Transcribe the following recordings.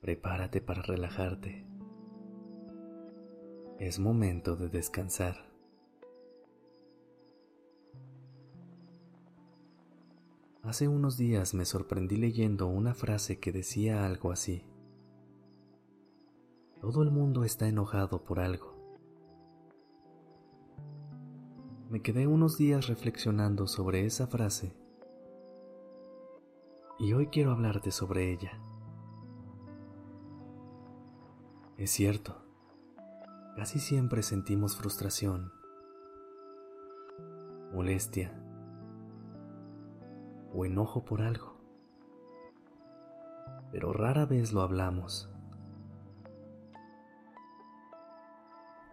Prepárate para relajarte. Es momento de descansar. Hace unos días me sorprendí leyendo una frase que decía algo así. Todo el mundo está enojado por algo. Me quedé unos días reflexionando sobre esa frase y hoy quiero hablarte sobre ella. Es cierto, casi siempre sentimos frustración, molestia, o enojo por algo, pero rara vez lo hablamos.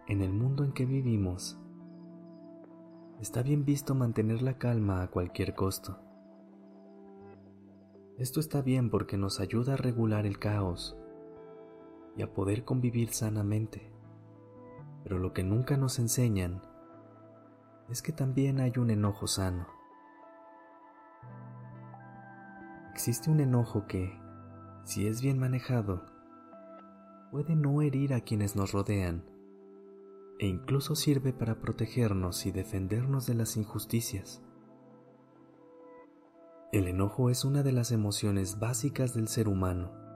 En el mundo en que vivimos, está bien visto mantener la calma a cualquier costo. Esto está bien porque nos ayuda a regular el caos y a poder convivir sanamente. Pero lo que nunca nos enseñan es que también hay un enojo sano. existe un enojo que, si es bien manejado, puede no herir a quienes nos rodean e incluso sirve para protegernos y defendernos de las injusticias. El enojo es una de las emociones básicas del ser humano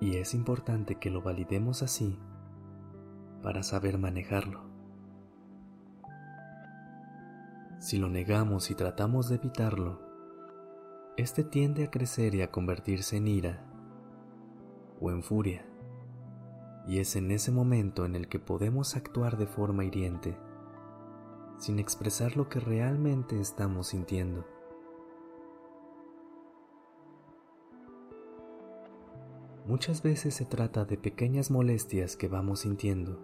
y es importante que lo validemos así para saber manejarlo. Si lo negamos y tratamos de evitarlo, este tiende a crecer y a convertirse en ira o en furia, y es en ese momento en el que podemos actuar de forma hiriente, sin expresar lo que realmente estamos sintiendo. Muchas veces se trata de pequeñas molestias que vamos sintiendo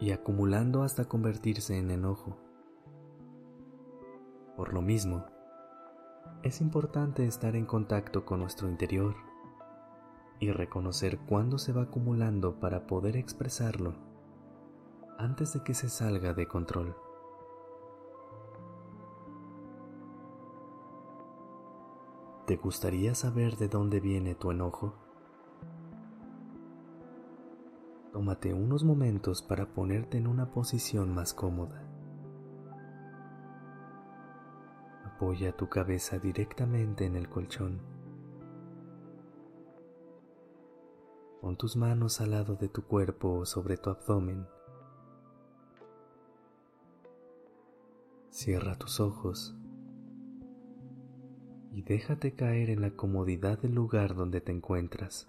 y acumulando hasta convertirse en enojo. Por lo mismo, es importante estar en contacto con nuestro interior y reconocer cuándo se va acumulando para poder expresarlo antes de que se salga de control. ¿Te gustaría saber de dónde viene tu enojo? Tómate unos momentos para ponerte en una posición más cómoda. Apoya tu cabeza directamente en el colchón. Pon tus manos al lado de tu cuerpo o sobre tu abdomen. Cierra tus ojos y déjate caer en la comodidad del lugar donde te encuentras.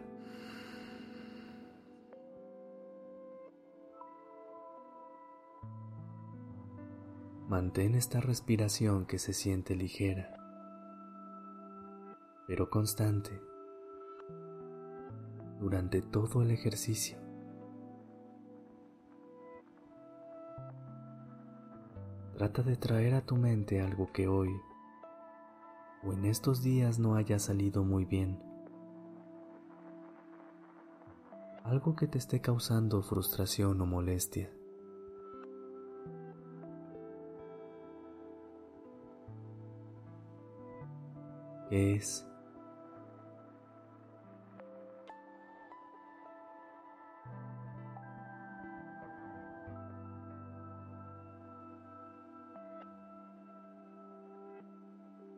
Mantén esta respiración que se siente ligera pero constante durante todo el ejercicio. Trata de traer a tu mente algo que hoy o en estos días no haya salido muy bien. Algo que te esté causando frustración o molestia. Es?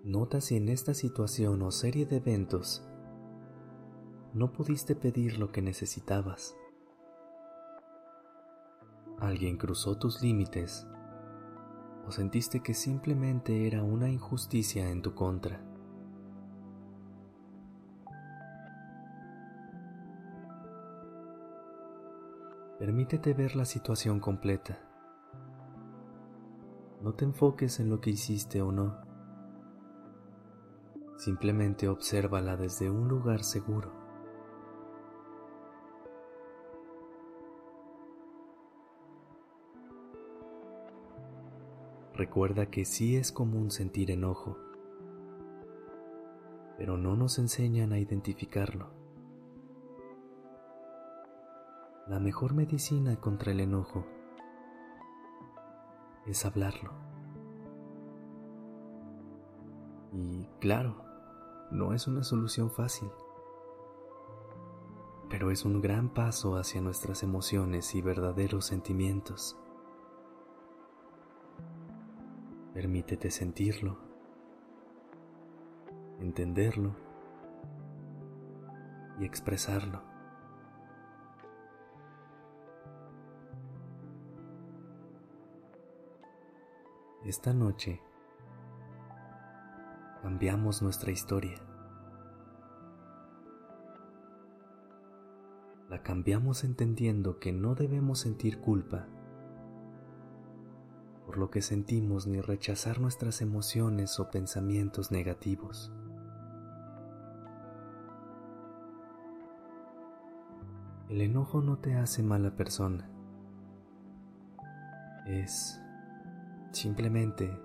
Nota si en esta situación o serie de eventos no pudiste pedir lo que necesitabas. Alguien cruzó tus límites o sentiste que simplemente era una injusticia en tu contra. Permítete ver la situación completa. No te enfoques en lo que hiciste o no. Simplemente obsérvala desde un lugar seguro. Recuerda que sí es común sentir enojo, pero no nos enseñan a identificarlo. La mejor medicina contra el enojo es hablarlo. Y claro, no es una solución fácil, pero es un gran paso hacia nuestras emociones y verdaderos sentimientos. Permítete sentirlo, entenderlo y expresarlo. Esta noche cambiamos nuestra historia. La cambiamos entendiendo que no debemos sentir culpa por lo que sentimos ni rechazar nuestras emociones o pensamientos negativos. El enojo no te hace mala persona. Es simplemente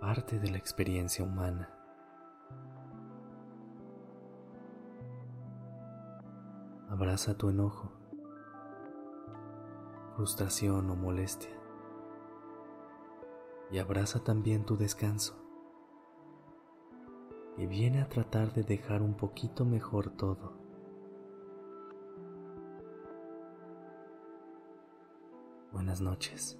parte de la experiencia humana. Abraza tu enojo, frustración o molestia y abraza también tu descanso, que viene a tratar de dejar un poquito mejor todo. Buenas noches.